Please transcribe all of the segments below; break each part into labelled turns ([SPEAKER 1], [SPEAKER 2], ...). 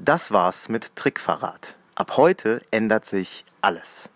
[SPEAKER 1] Das war's mit Trickverrat. Ab heute ändert sich alles.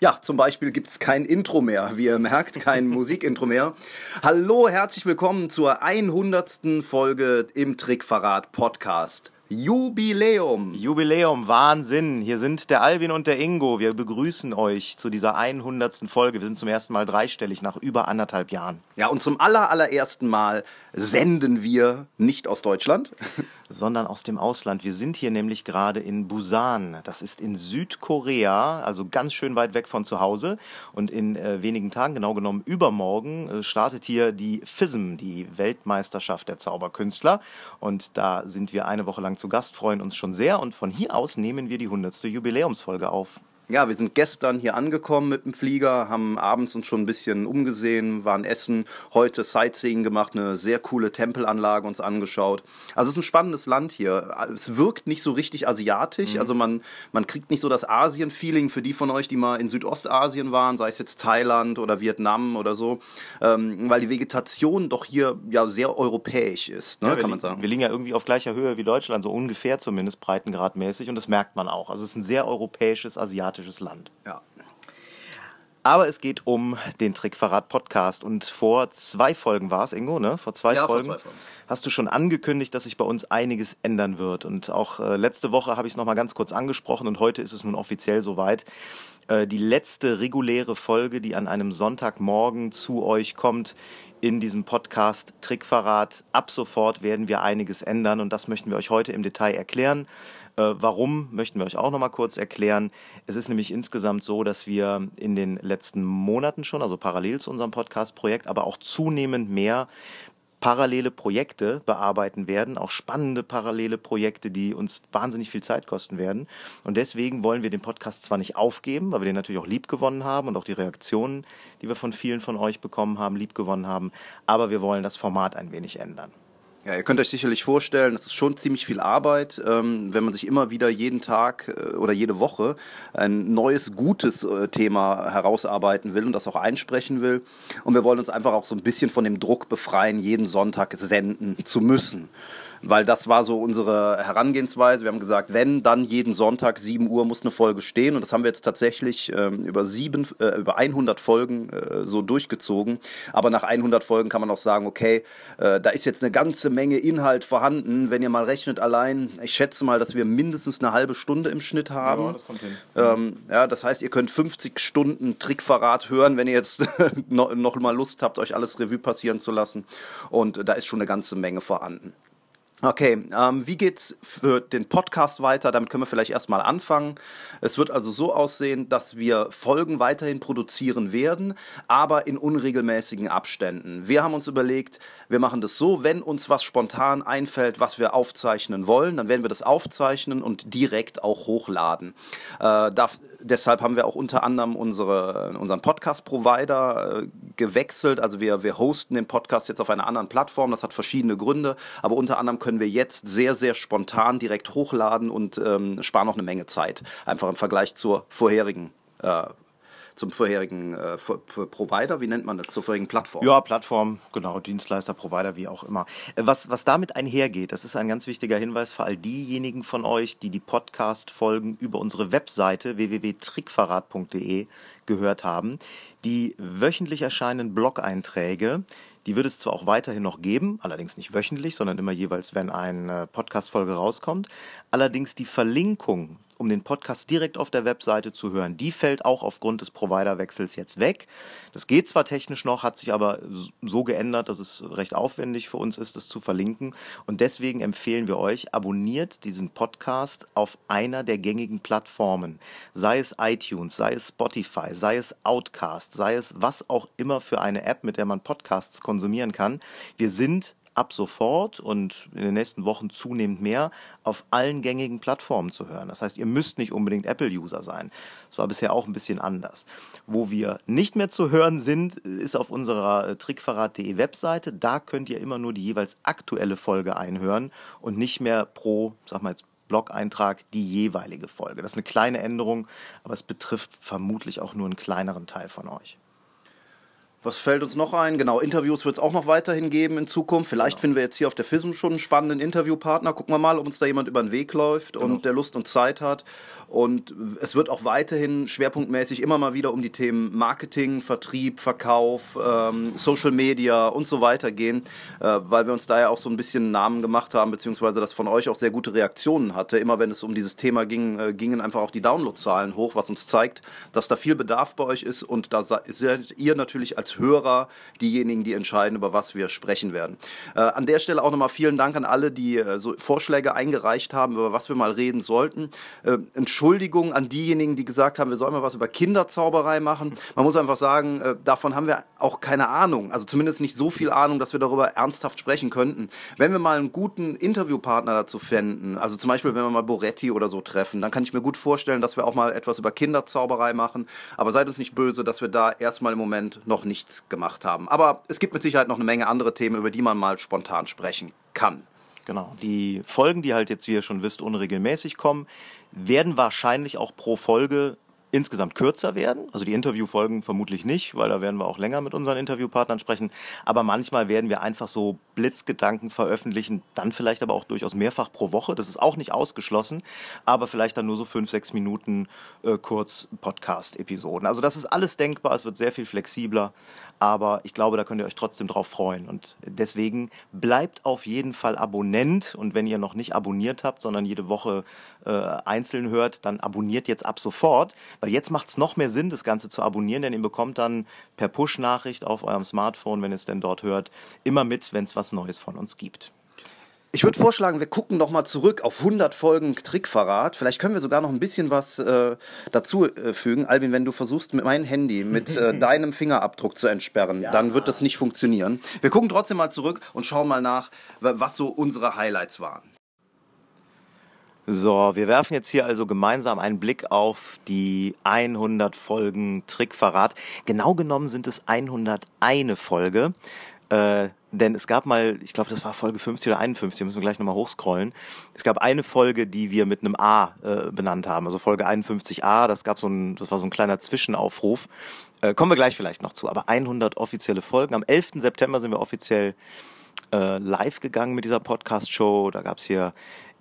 [SPEAKER 2] Ja, zum Beispiel gibt es kein Intro mehr, wie ihr merkt, kein Musikintro mehr. Hallo, herzlich willkommen zur 100. Folge im Trickverrat Podcast. Jubiläum.
[SPEAKER 1] Jubiläum, Wahnsinn. Hier sind der Albin und der Ingo. Wir begrüßen euch zu dieser 100. Folge. Wir sind zum ersten Mal dreistellig nach über anderthalb Jahren.
[SPEAKER 2] Ja, und zum aller, allerersten Mal senden wir nicht aus Deutschland,
[SPEAKER 1] sondern aus dem Ausland. Wir sind hier nämlich gerade in Busan. Das ist in Südkorea, also ganz schön weit weg von zu Hause. Und in äh, wenigen Tagen, genau genommen übermorgen, äh, startet hier die FISM, die Weltmeisterschaft der Zauberkünstler. Und da sind wir eine Woche lang zu Gast, freuen uns schon sehr. Und von hier aus nehmen wir die 100. Jubiläumsfolge auf.
[SPEAKER 2] Ja, wir sind gestern hier angekommen mit dem Flieger, haben abends uns schon ein bisschen umgesehen, waren essen, heute Sightseeing gemacht, eine sehr coole Tempelanlage uns angeschaut. Also es ist ein spannendes Land hier. Es wirkt nicht so richtig asiatisch, mhm. also man, man kriegt nicht so das Asien-Feeling für die von euch, die mal in Südostasien waren, sei es jetzt Thailand oder Vietnam oder so, ähm, weil die Vegetation doch hier ja sehr europäisch ist, ne,
[SPEAKER 1] ja, kann man sagen. Wir liegen ja irgendwie auf gleicher Höhe wie Deutschland, so ungefähr zumindest breitengradmäßig und das merkt man auch. Also es ist ein sehr europäisches, asiatisches demokratisches Land.
[SPEAKER 2] Ja.
[SPEAKER 1] Aber es geht um den Trickverrat-Podcast. Und vor zwei Folgen war es, Ingo, ne? Vor zwei, ja, Folgen, vor zwei Folgen hast du schon angekündigt, dass sich bei uns einiges ändern wird. Und auch äh, letzte Woche habe ich es nochmal ganz kurz angesprochen und heute ist es nun offiziell soweit. Äh, die letzte reguläre Folge, die an einem Sonntagmorgen zu euch kommt, in diesem Podcast Trickverrat. Ab sofort werden wir einiges ändern und das möchten wir euch heute im Detail erklären. Äh, warum möchten wir euch auch noch mal kurz erklären. Es ist nämlich insgesamt so, dass wir in den letzten Monaten schon, also parallel zu unserem Podcast-Projekt, aber auch zunehmend mehr parallele Projekte bearbeiten werden, auch spannende parallele Projekte, die uns wahnsinnig viel Zeit kosten werden. Und deswegen wollen wir den Podcast zwar nicht aufgeben, weil wir den natürlich auch lieb gewonnen haben und auch die Reaktionen, die wir von vielen von euch bekommen haben, lieb gewonnen haben, aber wir wollen das Format ein wenig ändern.
[SPEAKER 2] Ja, ihr könnt euch sicherlich vorstellen, das ist schon ziemlich viel Arbeit, ähm, wenn man sich immer wieder jeden Tag äh, oder jede Woche ein neues, gutes äh, Thema herausarbeiten will und das auch einsprechen will. Und wir wollen uns einfach auch so ein bisschen von dem Druck befreien, jeden Sonntag senden zu müssen weil das war so unsere Herangehensweise. Wir haben gesagt, wenn, dann jeden Sonntag 7 Uhr muss eine Folge stehen und das haben wir jetzt tatsächlich ähm, über, sieben, äh, über 100 Folgen äh, so durchgezogen. Aber nach 100 Folgen kann man auch sagen, okay, äh, da ist jetzt eine ganze Menge Inhalt vorhanden. Wenn ihr mal rechnet allein, ich schätze mal, dass wir mindestens eine halbe Stunde im Schnitt haben. Ja, das kommt hin. Ähm, ja, das heißt, ihr könnt 50 Stunden Trickverrat hören, wenn ihr jetzt noch, noch mal Lust habt, euch alles Revue passieren zu lassen. Und da ist schon eine ganze Menge vorhanden. Okay, ähm, wie geht's für den Podcast weiter? Damit können wir vielleicht erstmal anfangen. Es wird also so aussehen, dass wir Folgen weiterhin produzieren werden, aber in unregelmäßigen Abständen. Wir haben uns überlegt, wir machen das so, wenn uns was spontan einfällt, was wir aufzeichnen wollen, dann werden wir das aufzeichnen und direkt auch hochladen. Äh, darf, deshalb haben wir auch unter anderem unsere, unseren Podcast-Provider äh, gewechselt. Also wir, wir hosten den Podcast jetzt auf einer anderen Plattform. Das hat verschiedene Gründe, aber unter anderem können können wir jetzt sehr, sehr spontan direkt hochladen und ähm, sparen noch eine Menge Zeit. Einfach im Vergleich zur vorherigen äh, zum vorherigen äh, Provider, wie nennt man das, zur vorherigen Plattform?
[SPEAKER 1] Ja, Plattform, genau, Dienstleister, Provider, wie auch immer. Äh, was, was damit einhergeht, das ist ein ganz wichtiger Hinweis für all diejenigen von euch, die die Podcast-Folgen über unsere Webseite www.trickverrat.de gehört haben. Die wöchentlich erscheinenden Blog-Einträge, die wird es zwar auch weiterhin noch geben, allerdings nicht wöchentlich, sondern immer jeweils, wenn eine Podcast-Folge rauskommt. Allerdings die Verlinkung um den Podcast direkt auf der Webseite zu hören. Die fällt auch aufgrund des Providerwechsels jetzt weg. Das geht zwar technisch noch, hat sich aber so geändert, dass es recht aufwendig für uns ist, das zu verlinken. Und deswegen empfehlen wir euch, abonniert diesen Podcast auf einer der gängigen Plattformen. Sei es iTunes, sei es Spotify, sei es Outcast, sei es was auch immer für eine App, mit der man Podcasts konsumieren kann. Wir sind ab sofort und in den nächsten Wochen zunehmend mehr auf allen gängigen Plattformen zu hören. Das heißt, ihr müsst nicht unbedingt Apple-User sein. Das war bisher auch ein bisschen anders. Wo wir nicht mehr zu hören sind, ist auf unserer äh, trickverrat.de Webseite. Da könnt ihr immer nur die jeweils aktuelle Folge einhören und nicht mehr pro, sag mal jetzt, Blog-Eintrag die jeweilige Folge. Das ist eine kleine Änderung, aber es betrifft vermutlich auch nur einen kleineren Teil von euch.
[SPEAKER 2] Was fällt uns noch ein? Genau, Interviews wird es auch noch weiterhin geben in Zukunft. Vielleicht genau. finden wir jetzt hier auf der FISM schon einen spannenden Interviewpartner. Gucken wir mal, ob uns da jemand über den Weg läuft genau. und der Lust und Zeit hat. Und es wird auch weiterhin schwerpunktmäßig immer mal wieder um die Themen Marketing, Vertrieb, Verkauf, ähm, Social Media und so weiter gehen, äh, weil wir uns da ja auch so ein bisschen Namen gemacht haben, beziehungsweise das von euch auch sehr gute Reaktionen hatte. Immer wenn es um dieses Thema ging, äh, gingen einfach auch die Downloadzahlen hoch, was uns zeigt, dass da viel Bedarf bei euch ist und da seid ihr natürlich als Hörer diejenigen, die entscheiden, über was wir sprechen werden. Äh, an der Stelle auch nochmal vielen Dank an alle, die äh, so Vorschläge eingereicht haben, über was wir mal reden sollten. Äh, Entschuldigung an diejenigen, die gesagt haben, wir sollen mal was über Kinderzauberei machen. Man muss einfach sagen, äh, davon haben wir auch keine Ahnung. Also zumindest nicht so viel Ahnung, dass wir darüber ernsthaft sprechen könnten. Wenn wir mal einen guten Interviewpartner dazu fänden, also zum Beispiel, wenn wir mal Boretti oder so treffen, dann kann ich mir gut vorstellen, dass wir auch mal etwas über Kinderzauberei machen. Aber seid uns nicht böse, dass wir da erstmal im Moment noch nichts gemacht haben. Aber es gibt mit Sicherheit noch eine Menge andere Themen, über die man mal spontan sprechen kann.
[SPEAKER 1] Genau. Die Folgen, die halt jetzt, wie ihr schon wisst, unregelmäßig kommen, werden wahrscheinlich auch pro Folge insgesamt kürzer werden. Also die Interviewfolgen vermutlich nicht, weil da werden wir auch länger mit unseren Interviewpartnern sprechen. Aber manchmal werden wir einfach so Blitzgedanken veröffentlichen, dann vielleicht aber auch durchaus mehrfach pro Woche. Das ist auch nicht ausgeschlossen, aber vielleicht dann nur so fünf, sechs Minuten äh, kurz Podcast-Episoden. Also das ist alles denkbar. Es wird sehr viel flexibler, aber ich glaube, da könnt ihr euch trotzdem drauf freuen. Und deswegen bleibt auf jeden Fall Abonnent. Und wenn ihr noch nicht abonniert habt, sondern jede Woche äh, einzeln hört, dann abonniert jetzt ab sofort weil jetzt macht es noch mehr Sinn, das Ganze zu abonnieren, denn ihr bekommt dann per Push-Nachricht auf eurem Smartphone, wenn ihr es denn dort hört, immer mit, wenn es was Neues von uns gibt.
[SPEAKER 2] Ich würde vorschlagen, wir gucken noch mal zurück auf 100 Folgen Trickverrat. Vielleicht können wir sogar noch ein bisschen was äh, dazu äh, fügen. Albin, wenn du versuchst, mit meinem Handy mit äh, deinem Fingerabdruck zu entsperren, ja. dann wird das nicht funktionieren. Wir gucken trotzdem mal zurück und schauen mal nach, was so unsere Highlights waren.
[SPEAKER 1] So, wir werfen jetzt hier also gemeinsam einen Blick auf die 100 Folgen Trickverrat. Genau genommen sind es 101 Folge. Äh, denn es gab mal, ich glaube, das war Folge 50 oder 51, müssen wir gleich nochmal hochscrollen. Es gab eine Folge, die wir mit einem A äh, benannt haben, also Folge 51a, das gab so ein, das war so ein kleiner Zwischenaufruf. Äh, kommen wir gleich vielleicht noch zu, aber 100 offizielle Folgen. Am 11. September sind wir offiziell äh, live gegangen mit dieser Podcast-Show. Da gab's hier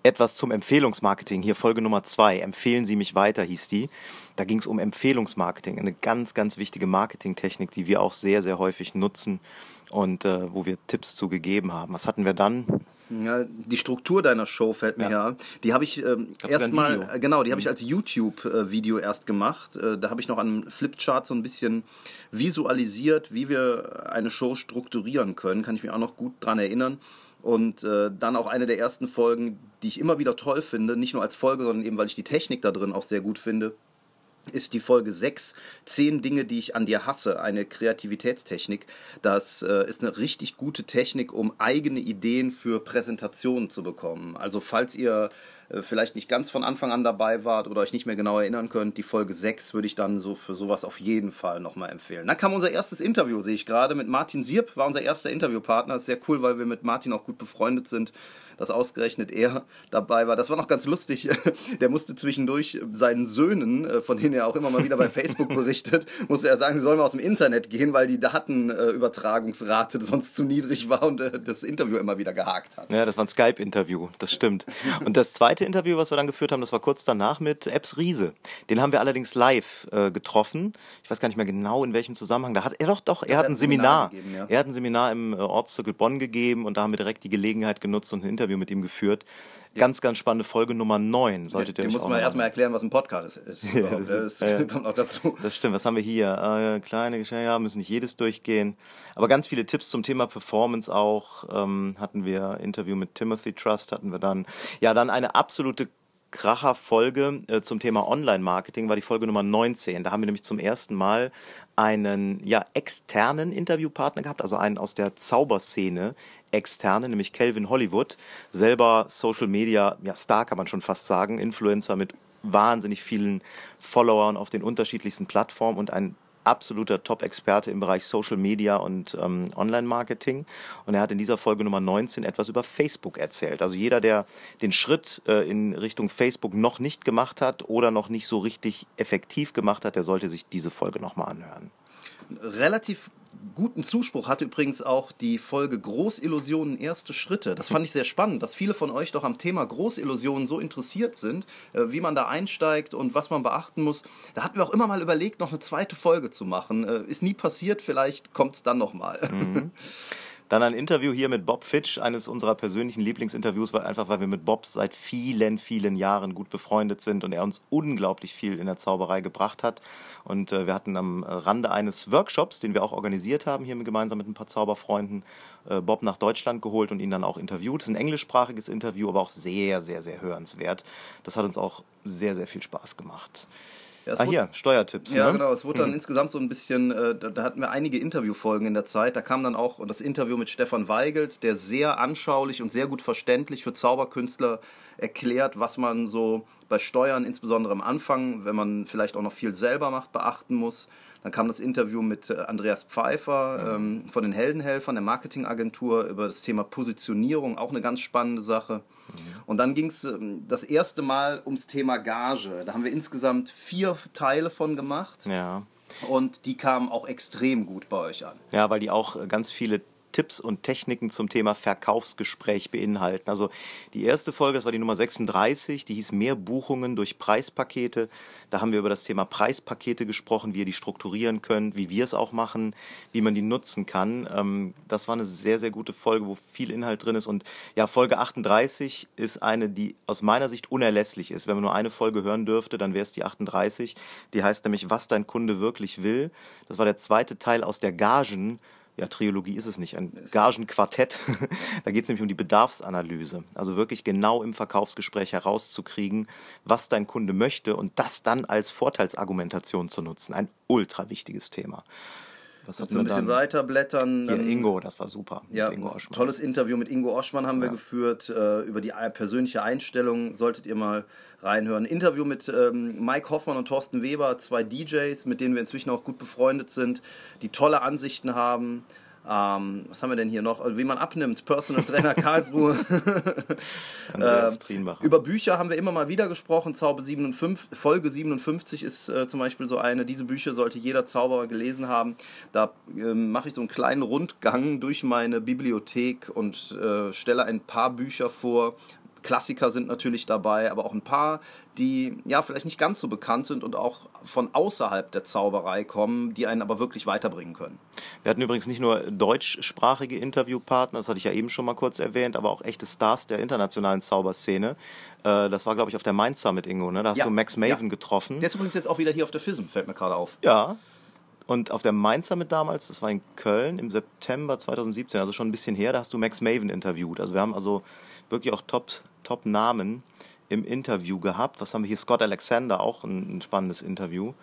[SPEAKER 1] etwas zum Empfehlungsmarketing. Hier Folge Nummer zwei. Empfehlen Sie mich weiter hieß die. Da ging es um Empfehlungsmarketing. Eine ganz, ganz wichtige Marketingtechnik, die wir auch sehr, sehr häufig nutzen und äh, wo wir Tipps zu gegeben haben. Was hatten wir dann?
[SPEAKER 2] Ja, die Struktur deiner Show fällt mir ja. Die habe ich ähm, erstmal, äh, genau, die habe ich mhm. als YouTube-Video erst gemacht. Äh, da habe ich noch an einem Flipchart so ein bisschen visualisiert, wie wir eine Show strukturieren können. Kann ich mich auch noch gut dran erinnern. Und äh, dann auch eine der ersten Folgen, die ich immer wieder toll finde, nicht nur als Folge, sondern eben, weil ich die Technik da drin auch sehr gut finde, ist die Folge 6, 10 Dinge, die ich an dir hasse, eine Kreativitätstechnik. Das äh, ist eine richtig gute Technik, um eigene Ideen für Präsentationen zu bekommen. Also falls ihr vielleicht nicht ganz von Anfang an dabei wart oder euch nicht mehr genau erinnern könnt, die Folge 6 würde ich dann so für sowas auf jeden Fall nochmal empfehlen. Dann kam unser erstes Interview, sehe ich gerade, mit Martin Sierp, war unser erster Interviewpartner. Das ist sehr cool, weil wir mit Martin auch gut befreundet sind dass ausgerechnet er dabei war. Das war noch ganz lustig. Der musste zwischendurch seinen Söhnen, äh, von denen er auch immer mal wieder bei Facebook berichtet, musste er sagen, sie sollen mal aus dem Internet gehen, weil die Datenübertragungsrate sonst zu niedrig war und äh, das Interview immer wieder gehakt hat.
[SPEAKER 1] Ja, das war ein Skype-Interview, das stimmt. Und das zweite Interview, was wir dann geführt haben, das war kurz danach mit Epps Riese. Den haben wir allerdings live äh, getroffen. Ich weiß gar nicht mehr genau, in welchem Zusammenhang. Da hat er doch, doch, er, er hat ein Seminar. Seminar gegeben, ja. Er hat ein Seminar im äh, Ortszirkel Bonn gegeben und da haben wir direkt die Gelegenheit genutzt und ein Interview mit ihm geführt. Ja. Ganz, ganz spannende Folge Nummer 9. Solltet ja, ihr euch
[SPEAKER 2] muss man erstmal erklären, was ein Podcast ist. Das
[SPEAKER 1] ja. kommt auch dazu. Das stimmt. Was haben wir hier? Äh, kleine Geschenke, ja, müssen nicht jedes durchgehen. Aber ganz viele Tipps zum Thema Performance auch. Ähm, hatten wir Interview mit Timothy Trust, hatten wir dann. Ja, dann eine absolute Kracher-Folge äh, zum Thema Online-Marketing war die Folge Nummer 19. Da haben wir nämlich zum ersten Mal einen ja, externen Interviewpartner gehabt, also einen aus der Zauberszene externe, nämlich Calvin Hollywood, selber Social Media ja, Star kann man schon fast sagen, Influencer mit wahnsinnig vielen Followern auf den unterschiedlichsten Plattformen und ein absoluter Top-Experte im Bereich Social Media und ähm, Online-Marketing. Und er hat in dieser Folge Nummer 19 etwas über Facebook erzählt. Also jeder, der den Schritt äh, in Richtung Facebook noch nicht gemacht hat oder noch nicht so richtig effektiv gemacht hat, der sollte sich diese Folge nochmal anhören
[SPEAKER 2] relativ guten Zuspruch hatte übrigens auch die Folge Großillusionen erste Schritte. Das fand ich sehr spannend, dass viele von euch doch am Thema Großillusionen so interessiert sind, äh, wie man da einsteigt und was man beachten muss. Da hatten wir auch immer mal überlegt, noch eine zweite Folge zu machen. Äh, ist nie passiert, vielleicht kommt es dann nochmal. Mhm.
[SPEAKER 1] Dann ein Interview hier mit Bob Fitch, eines unserer persönlichen Lieblingsinterviews, weil einfach, weil wir mit Bob seit vielen, vielen Jahren gut befreundet sind und er uns unglaublich viel in der Zauberei gebracht hat. Und äh, wir hatten am Rande eines Workshops, den wir auch organisiert haben, hier gemeinsam mit ein paar Zauberfreunden, äh, Bob nach Deutschland geholt und ihn dann auch interviewt. Das ist ein englischsprachiges Interview, aber auch sehr, sehr, sehr hörenswert. Das hat uns auch sehr, sehr viel Spaß gemacht. Ja, ah, hier, Steuertipps.
[SPEAKER 2] Ja, ne? genau. Es wurde dann mhm. insgesamt so ein bisschen, äh, da, da, hatten wir einige Interviewfolgen in der Zeit. Da kam dann auch das Interview mit Stefan Weigelt, der sehr anschaulich und sehr gut verständlich für Zauberkünstler erklärt, was man so bei Steuern, insbesondere am Anfang, wenn man vielleicht auch noch viel selber macht, beachten muss. Dann kam das Interview mit äh, Andreas Pfeiffer ähm, von den Heldenhelfern, der Marketingagentur, über das Thema Positionierung, auch eine ganz spannende Sache. Mhm. Und dann ging es ähm, das erste Mal ums Thema Gage. Da haben wir insgesamt vier Teile von gemacht.
[SPEAKER 1] Ja.
[SPEAKER 2] Und die kamen auch extrem gut bei euch an.
[SPEAKER 1] Ja, weil die auch ganz viele Tipps und Techniken zum Thema Verkaufsgespräch beinhalten. Also die erste Folge, das war die Nummer 36, die hieß Mehr Buchungen durch Preispakete. Da haben wir über das Thema Preispakete gesprochen, wie ihr die strukturieren könnt, wie wir es auch machen, wie man die nutzen kann. Ähm, das war eine sehr, sehr gute Folge, wo viel Inhalt drin ist. Und ja, Folge 38 ist eine, die aus meiner Sicht unerlässlich ist. Wenn man nur eine Folge hören dürfte, dann wäre es die 38. Die heißt nämlich, was dein Kunde wirklich will. Das war der zweite Teil aus der Gagen ja, Triologie ist es nicht, ein Gagenquartett. da geht es nämlich um die Bedarfsanalyse. Also wirklich genau im Verkaufsgespräch herauszukriegen, was dein Kunde möchte und das dann als Vorteilsargumentation zu nutzen. Ein ultra wichtiges Thema.
[SPEAKER 2] Was so ein bisschen weiterblättern.
[SPEAKER 1] Ja, Ingo, das war super.
[SPEAKER 2] Ja, tolles Interview mit Ingo Oschmann haben wir ja. geführt. Äh, über die persönliche Einstellung solltet ihr mal reinhören. Interview mit ähm, Mike Hoffmann und Thorsten Weber, zwei DJs, mit denen wir inzwischen auch gut befreundet sind, die tolle Ansichten haben. Ähm, was haben wir denn hier noch? Also, wie man abnimmt, Personal Trainer Karlsruhe.
[SPEAKER 1] äh,
[SPEAKER 2] über Bücher haben wir immer mal wieder gesprochen. Zauber 57, Folge 57 ist äh, zum Beispiel so eine. Diese Bücher sollte jeder Zauberer gelesen haben. Da äh, mache ich so einen kleinen Rundgang durch meine Bibliothek und äh, stelle ein paar Bücher vor, Klassiker sind natürlich dabei, aber auch ein paar, die ja vielleicht nicht ganz so bekannt sind und auch von außerhalb der Zauberei kommen, die einen aber wirklich weiterbringen können.
[SPEAKER 1] Wir hatten übrigens nicht nur deutschsprachige Interviewpartner, das hatte ich ja eben schon mal kurz erwähnt, aber auch echte Stars der internationalen Zauberszene. Äh, das war, glaube ich, auf der Mainz Summit, Ingo, ne? Da hast ja, du Max Maven ja. getroffen.
[SPEAKER 2] Der ist übrigens jetzt auch wieder hier auf der FISM, fällt mir gerade auf.
[SPEAKER 1] Ja, und auf der Mainz Summit damals, das war in Köln im September 2017, also schon ein bisschen her, da hast du Max Maven interviewt. Also wir haben also wirklich auch Top, Top im Interview gehabt. Was haben wir hier? Scott Alexander, auch ein, ein spannendes Interview.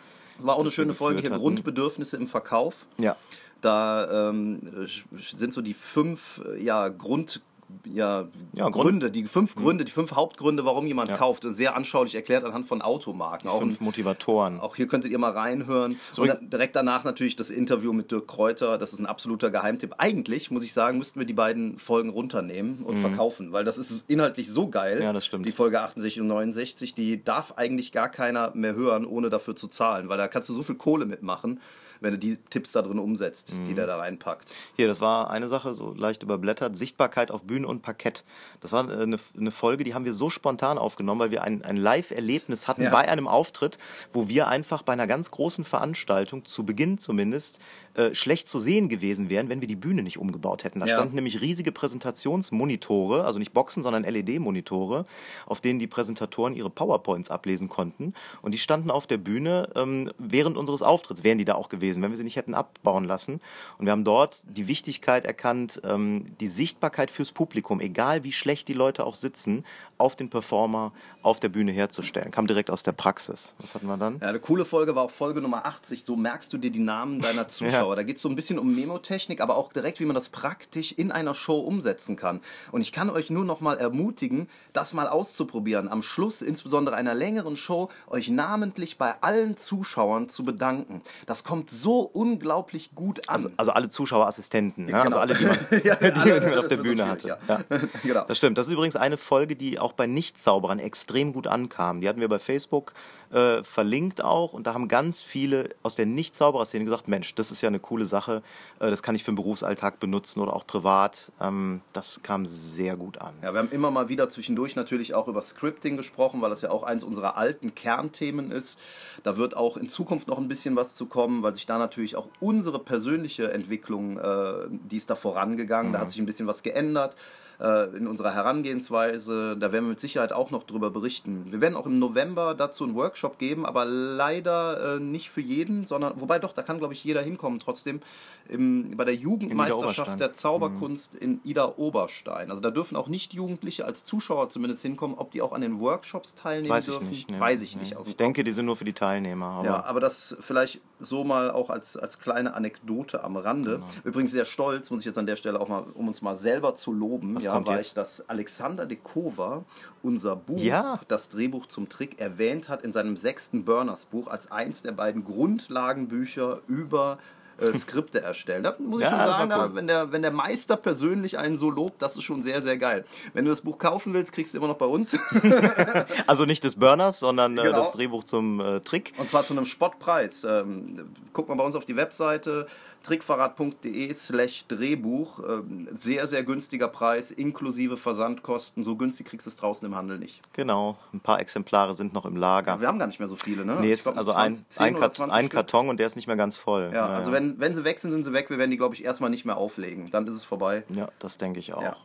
[SPEAKER 2] War auch eine schöne Folge hier, Grundbedürfnisse im Verkauf.
[SPEAKER 1] Ja.
[SPEAKER 2] Da ähm, sind so die fünf ja, Grund ja, ja Gründe, die fünf mhm. Gründe, die fünf Hauptgründe, warum jemand ja. kauft, sehr anschaulich erklärt anhand von Automarken.
[SPEAKER 1] Auch fünf ein, Motivatoren.
[SPEAKER 2] Auch hier könntet ihr mal reinhören. So und dann direkt danach natürlich das Interview mit Dirk Kräuter, das ist ein absoluter Geheimtipp. Eigentlich, muss ich sagen, müssten wir die beiden Folgen runternehmen und mhm. verkaufen, weil das ist inhaltlich so geil.
[SPEAKER 1] Ja, das stimmt.
[SPEAKER 2] Die Folge 68 und 69, die darf eigentlich gar keiner mehr hören, ohne dafür zu zahlen, weil da kannst du so viel Kohle mitmachen wenn du die Tipps da drin umsetzt, mhm. die der da reinpackt.
[SPEAKER 1] Hier, das war eine Sache, so leicht überblättert, Sichtbarkeit auf Bühne und Parkett. Das war eine, eine Folge, die haben wir so spontan aufgenommen, weil wir ein, ein Live-Erlebnis hatten ja. bei einem Auftritt, wo wir einfach bei einer ganz großen Veranstaltung, zu Beginn zumindest, äh, schlecht zu sehen gewesen wären, wenn wir die Bühne nicht umgebaut hätten. Da ja. standen nämlich riesige Präsentationsmonitore, also nicht Boxen, sondern LED-Monitore, auf denen die Präsentatoren ihre PowerPoints ablesen konnten. Und die standen auf der Bühne ähm, während unseres Auftritts, wären die da auch gewesen gewesen, wenn wir sie nicht hätten abbauen lassen. Und wir haben dort die Wichtigkeit erkannt, ähm, die Sichtbarkeit fürs Publikum, egal wie schlecht die Leute auch sitzen, auf den Performer auf der Bühne herzustellen. Kam direkt aus der Praxis. Was hatten wir dann?
[SPEAKER 2] Ja, eine coole Folge war auch Folge Nummer 80. So merkst du dir die Namen deiner Zuschauer. ja. Da geht es so ein bisschen um Memotechnik, aber auch direkt, wie man das praktisch in einer Show umsetzen kann. Und ich kann euch nur noch mal ermutigen, das mal auszuprobieren. Am Schluss, insbesondere einer längeren Show, euch namentlich bei allen Zuschauern zu bedanken. Das kommt so unglaublich gut an.
[SPEAKER 1] Also, also alle Zuschauerassistenten, ne? also
[SPEAKER 2] Genau.
[SPEAKER 1] alle, die man,
[SPEAKER 2] Ja,
[SPEAKER 1] die,
[SPEAKER 2] alle,
[SPEAKER 1] man auf der Bühne hatte. Ja.
[SPEAKER 2] ja. Genau.
[SPEAKER 1] Das stimmt. Das ist übrigens eine Folge, die auch bei Nichtzauberern extrem gut ankam. Die hatten wir bei Facebook äh, verlinkt auch und da haben ganz viele aus der Nichtzauberer-Szene gesagt, Mensch, das ist ja eine coole Sache, äh, das kann ich für den Berufsalltag benutzen oder auch privat. Ähm, das kam sehr gut an.
[SPEAKER 2] Ja, wir haben immer mal wieder zwischendurch natürlich auch über Scripting gesprochen, weil das ja auch eins unserer alten Kernthemen ist. Da wird auch in Zukunft noch ein bisschen was zu kommen, weil sich da natürlich auch unsere persönliche Entwicklung, äh, die ist da vorangegangen, da hat sich ein bisschen was geändert äh, in unserer Herangehensweise. Da werden wir mit Sicherheit auch noch drüber berichten. Wir werden auch im November dazu einen Workshop geben, aber leider äh, nicht für jeden, sondern, wobei doch, da kann glaube ich jeder hinkommen trotzdem, im, bei der Jugendmeisterschaft der Zauberkunst in Ida Oberstein. Also da dürfen auch nicht Jugendliche als Zuschauer zumindest hinkommen. Ob die auch an den Workshops teilnehmen
[SPEAKER 1] Weiß
[SPEAKER 2] dürfen,
[SPEAKER 1] nicht. ne?
[SPEAKER 2] weiß ich
[SPEAKER 1] Nee.
[SPEAKER 2] nicht. dem
[SPEAKER 1] Ich denke, die sind nur für die Teilnehmer. Aber
[SPEAKER 2] ja, aber das vielleicht so mal auch als, als kleine Anekdote am Rande.
[SPEAKER 1] Genau.
[SPEAKER 2] Übrigens sehr stolz, muss ich jetzt an der Stelle auch mal, um uns mal selber zu loben,
[SPEAKER 1] Was
[SPEAKER 2] ja,
[SPEAKER 1] kommt
[SPEAKER 2] war
[SPEAKER 1] jetzt?
[SPEAKER 2] ich, dass Alexander de Kova unser Buch,
[SPEAKER 1] Ja.
[SPEAKER 2] das Drehbuch zum Trick, erwähnt hat in seinem sechsten Burners-Buch als eins der beiden Grundlagenbücher über äh, Skripte erstellen. Da muss ich
[SPEAKER 1] Ja,
[SPEAKER 2] schon sagen, da,
[SPEAKER 1] cool.
[SPEAKER 2] wenn, der, wenn der Meister persönlich einen so lobt, das ist schon sehr, sehr geil. Wenn du das Buch kaufen willst, kriegst du immer noch bei uns.
[SPEAKER 1] Also nicht des Burners, sondern äh,
[SPEAKER 2] Genau.
[SPEAKER 1] das Drehbuch zum äh, Trick.
[SPEAKER 2] Und zwar zu einem Spottpreis. Ähm, guckt mal bei uns auf die Webseite trickverrat.de slash Drehbuch. Ähm, sehr, sehr günstiger Preis, inklusive Versandkosten. So günstig kriegst du es draußen im Handel nicht.
[SPEAKER 1] Genau, ein paar Exemplare sind noch im Lager.
[SPEAKER 2] Ja, wir haben gar nicht mehr so viele, ne?
[SPEAKER 1] nee,
[SPEAKER 2] glaub,
[SPEAKER 1] also
[SPEAKER 2] 20,
[SPEAKER 1] ein,
[SPEAKER 2] 10
[SPEAKER 1] ein,
[SPEAKER 2] 20
[SPEAKER 1] ein. Karton und der ist nicht mehr ganz voll.
[SPEAKER 2] Ja, also Wenn, wenn sie weg sind, sind sie weg. Wir werden die, glaube ich, erstmal nicht mehr auflegen. Dann ist es vorbei.
[SPEAKER 1] Ja, das denke ich auch.
[SPEAKER 2] Ja.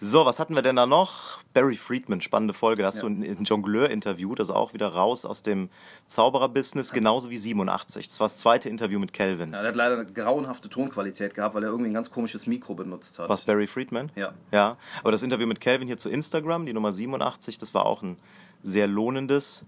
[SPEAKER 1] So, was hatten wir denn da noch? Barry Friedman, spannende Folge. Da hast
[SPEAKER 2] Ja.
[SPEAKER 1] du ein, Jongleur interviewt, also auch wieder raus aus dem Zauberer-Business, genauso wie 87. Das war das zweite Interview mit Kelvin.
[SPEAKER 2] Ja, der hat leider eine grauenhafte Tonqualität gehabt, weil er irgendwie ein ganz komisches Mikro benutzt hat.
[SPEAKER 1] Was Barry Friedman?
[SPEAKER 2] Ja.
[SPEAKER 1] Ja. Aber das Interview mit Kelvin hier zu Instagram, die Nummer 87, das war auch ein sehr lohnendes.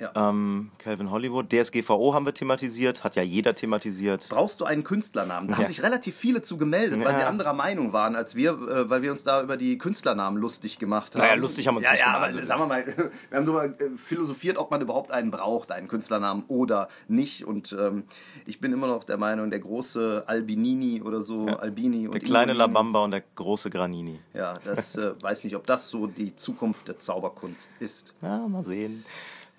[SPEAKER 2] Ja.
[SPEAKER 1] Ähm, Calvin Hollywood, DSGVO haben wir thematisiert, hat ja jeder thematisiert.
[SPEAKER 2] Brauchst du einen Künstlernamen? Da haben
[SPEAKER 1] Ja.
[SPEAKER 2] sich relativ viele zu gemeldet, weil
[SPEAKER 1] Ja.
[SPEAKER 2] sie anderer Meinung waren als wir, äh, weil wir uns da über die Künstlernamen lustig gemacht haben.
[SPEAKER 1] Naja, lustig haben wir uns
[SPEAKER 2] ja,
[SPEAKER 1] nicht
[SPEAKER 2] ja, aber
[SPEAKER 1] Also-
[SPEAKER 2] sagen wir mal, wir haben darüber äh, philosophiert, ob man überhaupt einen braucht, einen Künstlernamen oder nicht. Und ähm, ich bin immer noch der Meinung, der große Albinini oder so, Albini und
[SPEAKER 1] Der kleine
[SPEAKER 2] Ingolini,
[SPEAKER 1] Labamba und der große Granini.
[SPEAKER 2] Ja, das äh, weiß nicht, ob das so die Zukunft der Zauberkunst ist.
[SPEAKER 1] Ja, mal sehen.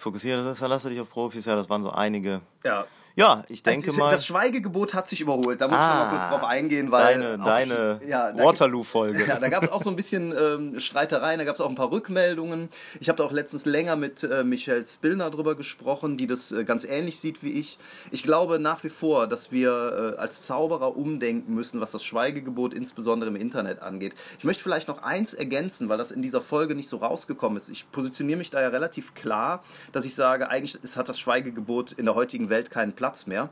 [SPEAKER 1] Fokussiere, verlasse dich auf Profis, ja, das waren so einige.
[SPEAKER 2] Ja.
[SPEAKER 1] Ja, ich denke
[SPEAKER 2] das,
[SPEAKER 1] mal.
[SPEAKER 2] das Schweigegebot hat sich überholt. Da muss ich
[SPEAKER 1] Ah,
[SPEAKER 2] noch mal kurz drauf eingehen, weil.
[SPEAKER 1] deine-
[SPEAKER 2] auch-
[SPEAKER 1] deine
[SPEAKER 2] ja,
[SPEAKER 1] Waterloo-Folge.
[SPEAKER 2] Ja, da gab es auch so ein bisschen ähm, Streitereien, da gab es auch ein paar Rückmeldungen. Ich habe da auch letztens länger mit äh, Michelle Spillner drüber gesprochen, die das äh, ganz ähnlich sieht wie ich. Ich glaube nach wie vor, dass wir äh, als Zauberer umdenken müssen, was das Schweigegebot insbesondere im Internet angeht. Ich möchte vielleicht noch eins ergänzen, weil das in dieser Folge nicht so rausgekommen ist. Ich positioniere mich da ja relativ klar, dass ich sage, eigentlich es hat das Schweigegebot in der heutigen Welt keinen Platz mehr.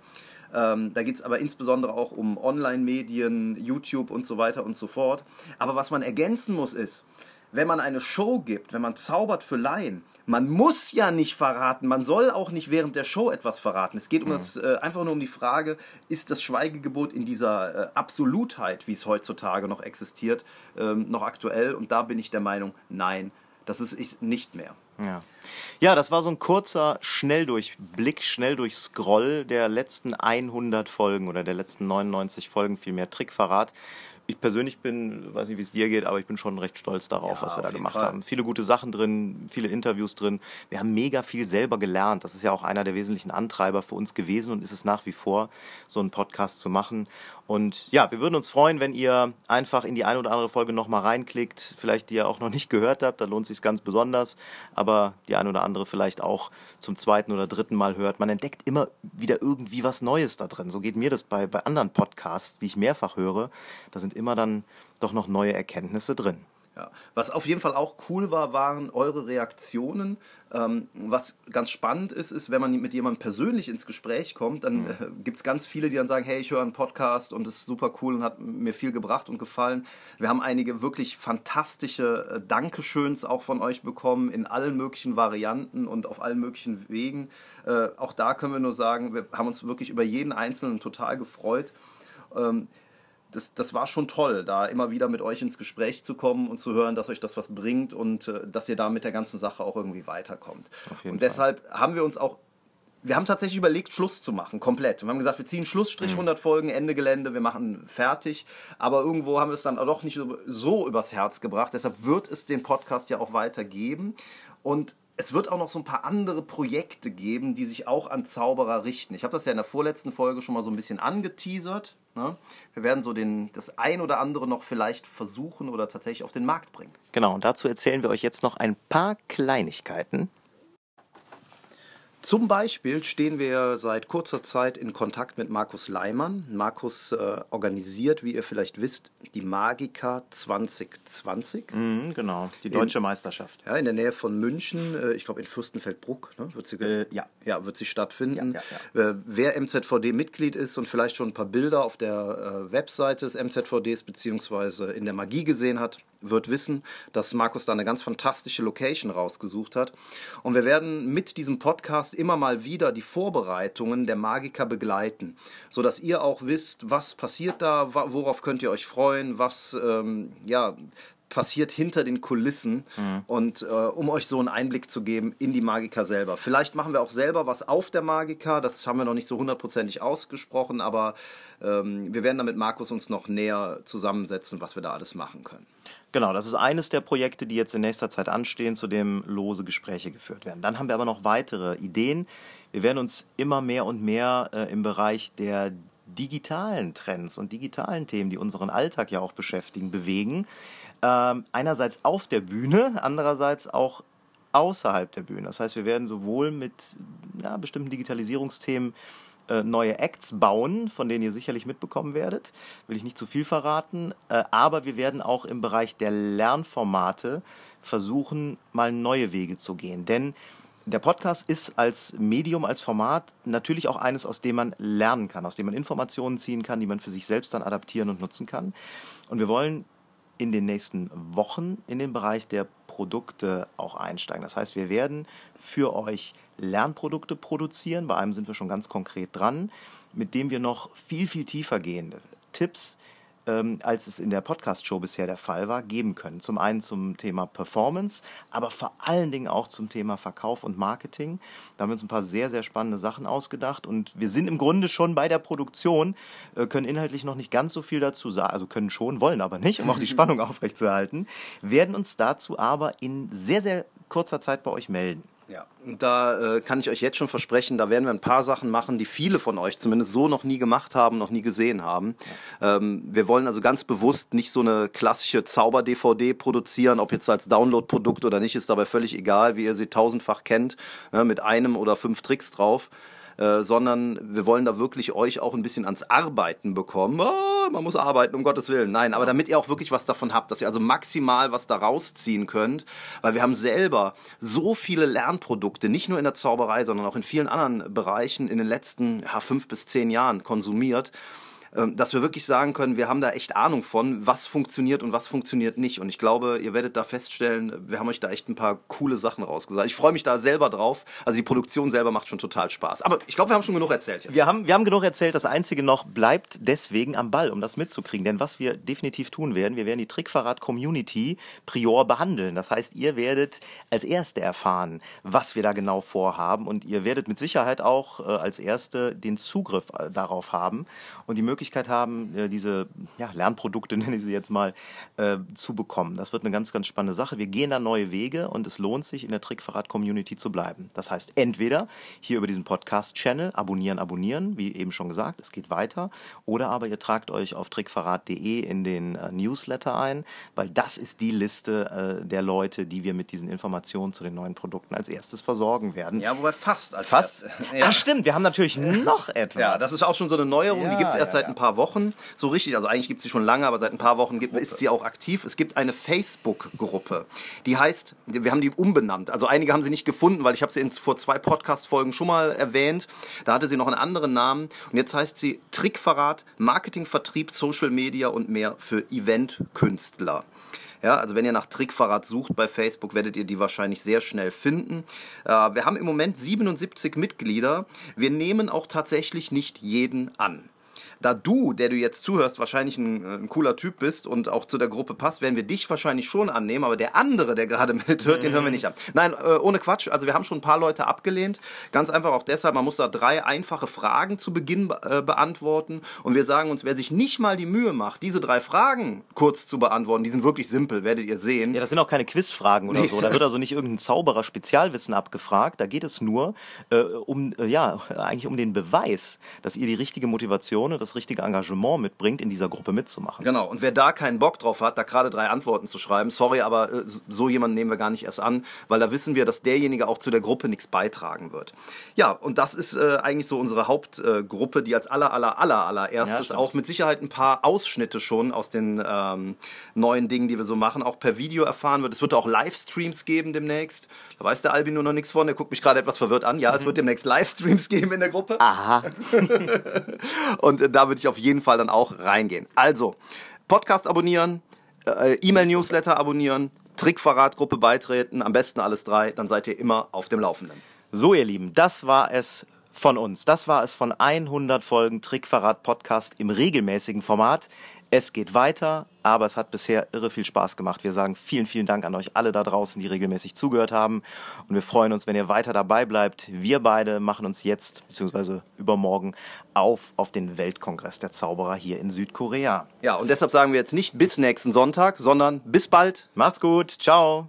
[SPEAKER 2] Ähm, da geht es aber insbesondere auch um Online-Medien, YouTube und so weiter und so fort. Aber was man ergänzen muss ist, wenn man eine Show gibt, wenn man zaubert für Laien, man muss ja nicht verraten, man soll auch nicht während der Show etwas verraten. Es geht um das, äh, einfach nur um die Frage, ist das Schweigegebot in dieser äh, Absolutheit, wie es heutzutage noch existiert, ähm, noch aktuell? Und da bin ich der Meinung, nein, das ist ich nicht mehr.
[SPEAKER 1] Ja. ja, das war so ein kurzer Schnelldurchblick, Schnelldurchscroll der letzten 100 Folgen oder der letzten 99 Folgen, vielmehr Trickverrat. Ich persönlich bin, weiß nicht, wie es dir geht, aber ich bin schon recht stolz darauf,
[SPEAKER 2] Ja,
[SPEAKER 1] was wir da gemacht
[SPEAKER 2] Fall.
[SPEAKER 1] haben. Viele gute Sachen drin, viele Interviews drin. Wir haben mega viel selber gelernt. Das ist ja auch einer der wesentlichen Antreiber für uns gewesen und ist es nach wie vor, so einen Podcast zu machen. Und ja, wir würden uns freuen, wenn ihr einfach in die eine oder andere Folge nochmal reinklickt, vielleicht die ihr auch noch nicht gehört habt, da lohnt sich ganz besonders, aber die eine oder andere vielleicht auch zum zweiten oder dritten Mal hört. Man entdeckt immer wieder irgendwie was Neues da drin. So geht mir das bei, bei anderen Podcasts, die ich mehrfach höre. Da sind immer dann doch noch neue Erkenntnisse drin.
[SPEAKER 2] Ja. Was auf jeden Fall auch cool war, waren eure Reaktionen. Ähm, was ganz spannend ist, ist, wenn man mit jemandem persönlich ins Gespräch kommt, dann äh, gibt es ganz viele, die dann sagen, hey, ich höre einen Podcast und es ist super cool und hat mir viel gebracht und gefallen. Wir haben einige wirklich fantastische äh, Dankeschöns auch von euch bekommen in allen möglichen Varianten und auf allen möglichen Wegen. Äh, auch da können wir nur sagen, wir haben uns wirklich über jeden Einzelnen total gefreut. Ähm, das, das war schon toll, da immer wieder mit euch ins Gespräch zu kommen und zu hören, dass euch das was bringt und äh, dass ihr da mit der ganzen Sache auch irgendwie weiterkommt. Und deshalb haben wir uns auch wir haben tatsächlich überlegt, Schluss zu machen, komplett. Wir haben gesagt, wir ziehen Schlussstrich, 100 mhm. Folgen, Ende Gelände, wir machen fertig. Aber irgendwo haben wir es dann doch nicht so übers Herz gebracht. Deshalb wird es den Podcast ja auch weitergeben. Und es wird auch noch so ein paar andere Projekte geben, die sich auch an Zauberer richten. Ich habe das ja in der vorletzten Folge schon mal so ein bisschen angeteasert. Ne? Wir werden so den, das ein oder andere noch vielleicht versuchen oder tatsächlich auf den Markt bringen.
[SPEAKER 1] Genau, und dazu erzählen wir euch jetzt noch ein paar Kleinigkeiten.
[SPEAKER 2] Zum Beispiel stehen wir seit kurzer Zeit in Kontakt mit Markus Leimann. Markus äh, organisiert, wie ihr vielleicht wisst, die Magica 2020.
[SPEAKER 1] Mhm, genau, die deutsche
[SPEAKER 2] in,
[SPEAKER 1] Meisterschaft.
[SPEAKER 2] Ja, in der Nähe von München, äh, ich glaube in Fürstenfeldbruck, ne, wird sie äh, ja. Ja, wird sie stattfinden. Ja, ja, äh, wer MZVD-Mitglied ist und vielleicht schon ein paar Bilder auf der äh, Webseite des MZVDs beziehungsweise in der Magie gesehen hat, wird wissen, dass Markus da eine ganz fantastische Location rausgesucht hat. Und wir werden mit diesem Podcast immer mal wieder die Vorbereitungen der Magiker begleiten, sodass ihr auch wisst, was passiert da, worauf könnt ihr euch freuen, was ähm, ja, passiert hinter den Kulissen mhm. und äh, um euch so einen Einblick zu geben in die Magiker selber. Vielleicht machen wir auch selber was auf der Magiker, das haben wir noch nicht so hundertprozentig ausgesprochen, aber ähm, wir werden da mit Markus uns noch näher zusammensetzen, was wir da alles machen können.
[SPEAKER 1] Genau, das ist eines der Projekte, die jetzt in nächster Zeit anstehen, zu dem lose Gespräche geführt werden. Dann haben wir aber noch weitere Ideen. Wir werden uns immer mehr und mehr äh, im Bereich der digitalen Trends und digitalen Themen, die unseren Alltag ja auch beschäftigen, bewegen. Ähm, einerseits auf der Bühne, andererseits auch außerhalb der Bühne. Das heißt, wir werden sowohl mit ja, bestimmten Digitalisierungsthemen äh, neue Acts bauen, von denen ihr sicherlich mitbekommen werdet. Will ich nicht zu viel verraten. Äh, aber wir werden auch im Bereich der Lernformate versuchen, mal neue Wege zu gehen. Denn der Podcast ist als Medium, als Format natürlich auch eines, aus dem man lernen kann, aus dem man Informationen ziehen kann, die man für sich selbst dann adaptieren und nutzen kann. Und wir wollen in den nächsten Wochen in den Bereich der Produkte auch einsteigen. Das heißt, wir werden für euch Lernprodukte produzieren. Bei einem sind wir schon ganz konkret dran, mit dem wir noch viel, viel tiefer gehende Tipps ähm, als es in der Podcast-Show bisher der Fall war, geben können. Zum einen zum Thema Performance, aber vor allen Dingen auch zum Thema Verkauf und Marketing. Da haben wir uns ein paar sehr, sehr spannende Sachen ausgedacht und wir sind im Grunde schon bei der Produktion, äh, können inhaltlich noch nicht ganz so viel dazu sagen, also können schon, wollen aber nicht, um auch die Spannung aufrechtzuerhalten, werden uns dazu aber in sehr, sehr kurzer Zeit bei euch melden.
[SPEAKER 2] Ja, und da äh, kann ich euch jetzt schon versprechen, da werden wir ein paar Sachen machen, die viele von euch zumindest so noch nie gemacht haben, noch nie gesehen haben. Ähm, wir wollen also ganz bewusst nicht so eine klassische Zauber-DVD produzieren, ob jetzt als Download-Produkt oder nicht, ist dabei völlig egal, wie ihr sie tausendfach kennt, ne, mit einem oder fünf Tricks drauf. Äh, sondern wir wollen da wirklich euch auch ein bisschen ans Arbeiten bekommen. Oh, man muss arbeiten, um Gottes Willen. Nein, aber damit ihr auch wirklich was davon habt, dass ihr also maximal was da rausziehen könnt, weil wir haben selber so viele Lernprodukte, nicht nur in der Zauberei, sondern auch in vielen anderen Bereichen in den letzten ja, fünf bis zehn Jahren konsumiert dass wir wirklich sagen können, wir haben da echt Ahnung von, was funktioniert und was funktioniert nicht. Und ich glaube, ihr werdet da feststellen, wir haben euch da echt ein paar coole Sachen rausgesagt. Ich freue mich da selber drauf. Also die Produktion selber macht schon total Spaß. Aber ich glaube, wir haben schon genug erzählt
[SPEAKER 1] jetzt. Wir haben, wir haben genug erzählt. Das Einzige noch bleibt deswegen am Ball, um das mitzukriegen. Denn was wir definitiv tun werden, wir werden die Trickverrat-Community prior behandeln. Das heißt, ihr werdet als Erste erfahren, was wir da genau vorhaben. Und ihr werdet mit Sicherheit auch äh, als Erste den Zugriff äh, darauf haben und die Möglichkeit, Möglichkeit haben, äh, diese ja, Lernprodukte, nenne ich sie jetzt mal, äh, zu bekommen. Das wird eine ganz, ganz spannende Sache. Wir gehen da neue Wege und es lohnt sich, in der Trickverrat-Community zu bleiben. Das heißt, entweder hier über diesen Podcast-Channel abonnieren, abonnieren, wie eben schon gesagt, es geht weiter, oder aber ihr tragt euch auf trickverrat.de in den äh, Newsletter ein, weil das ist die Liste äh, der Leute, die wir mit diesen Informationen zu den neuen Produkten als erstes versorgen werden.
[SPEAKER 2] Ja, wobei fast.
[SPEAKER 1] Fast? Ja. Ach stimmt, wir haben natürlich noch etwas.
[SPEAKER 2] Ja, das ist auch schon so eine Neuerung, ja, die gibt es erst ja, seit ein paar Wochen, so richtig, also eigentlich gibt es sie schon lange, aber seit ein paar Wochen gibt, ist sie auch aktiv. Es gibt eine Facebook-Gruppe, die heißt, wir haben die umbenannt. Also einige haben sie nicht gefunden, weil ich habe sie in, vor zwei Podcast-Folgen schon mal erwähnt. Da hatte sie noch einen anderen Namen und jetzt heißt sie Trickverrat, Marketing, Vertrieb, Social Media und mehr für Event-Künstler. Ja, also wenn ihr nach Trickverrat sucht bei Facebook, werdet ihr die wahrscheinlich sehr schnell finden. Äh, wir haben im Moment 77 Mitglieder. Wir nehmen auch tatsächlich nicht jeden an. Da du, der du jetzt zuhörst, wahrscheinlich ein, ein, cooler Typ bist und auch zu der Gruppe passt, werden wir dich wahrscheinlich schon annehmen, aber der andere, der gerade mithört, mhm. den hören wir nicht an. Nein, äh, ohne Quatsch, also wir haben schon ein paar Leute abgelehnt, ganz einfach auch deshalb, man muss da drei einfache Fragen zu Beginn äh, beantworten und wir sagen uns, wer sich nicht mal die Mühe macht, diese drei Fragen kurz zu beantworten, die sind wirklich simpel, werdet ihr sehen.
[SPEAKER 1] Ja, das sind auch keine Quizfragen oder nee. so, da wird also nicht irgendein Zauberer Spezialwissen abgefragt, da geht es nur äh, um, äh, ja, eigentlich um den Beweis, dass ihr die richtige Motivation und das richtige Engagement mitbringt, in dieser Gruppe mitzumachen.
[SPEAKER 2] Genau, und wer da keinen Bock drauf hat, da gerade drei Antworten zu schreiben, sorry, aber äh, so jemanden nehmen wir gar nicht erst an, weil da wissen wir, dass derjenige auch zu der Gruppe nichts beitragen wird. Ja, und das ist äh, eigentlich so unsere Hauptgruppe, die als aller, aller, aller, allererstes ja, auch mit Sicherheit ein paar Ausschnitte schon aus den ähm, neuen Dingen, die wir so machen, auch per Video erfahren wird. Es wird auch Livestreams geben demnächst. Da weiß der Albin nur noch nichts von, der guckt mich gerade etwas verwirrt an. Ja, mhm. es wird demnächst Livestreams geben in der Gruppe.
[SPEAKER 1] Aha.
[SPEAKER 2] und äh, da würde ich auf jeden Fall dann auch reingehen. Also, Podcast abonnieren, äh, E-Mail-Newsletter abonnieren, Trickverratgruppe beitreten, am besten alles drei, dann seid ihr immer auf dem Laufenden.
[SPEAKER 1] So, ihr Lieben, das war es von uns. Das war es von 100 Folgen Trickverrat Podcast im regelmäßigen Format. Es geht weiter, aber es hat bisher irre viel Spaß gemacht. Wir sagen vielen, vielen Dank an euch alle da draußen, die regelmäßig zugehört haben. Und wir freuen uns, wenn ihr weiter dabei bleibt. Wir beide machen uns jetzt, beziehungsweise übermorgen, auf auf den Weltkongress der Zauberer hier in Südkorea.
[SPEAKER 2] Ja, und deshalb sagen wir jetzt nicht bis nächsten Sonntag, sondern bis bald.
[SPEAKER 1] Macht's gut. Ciao.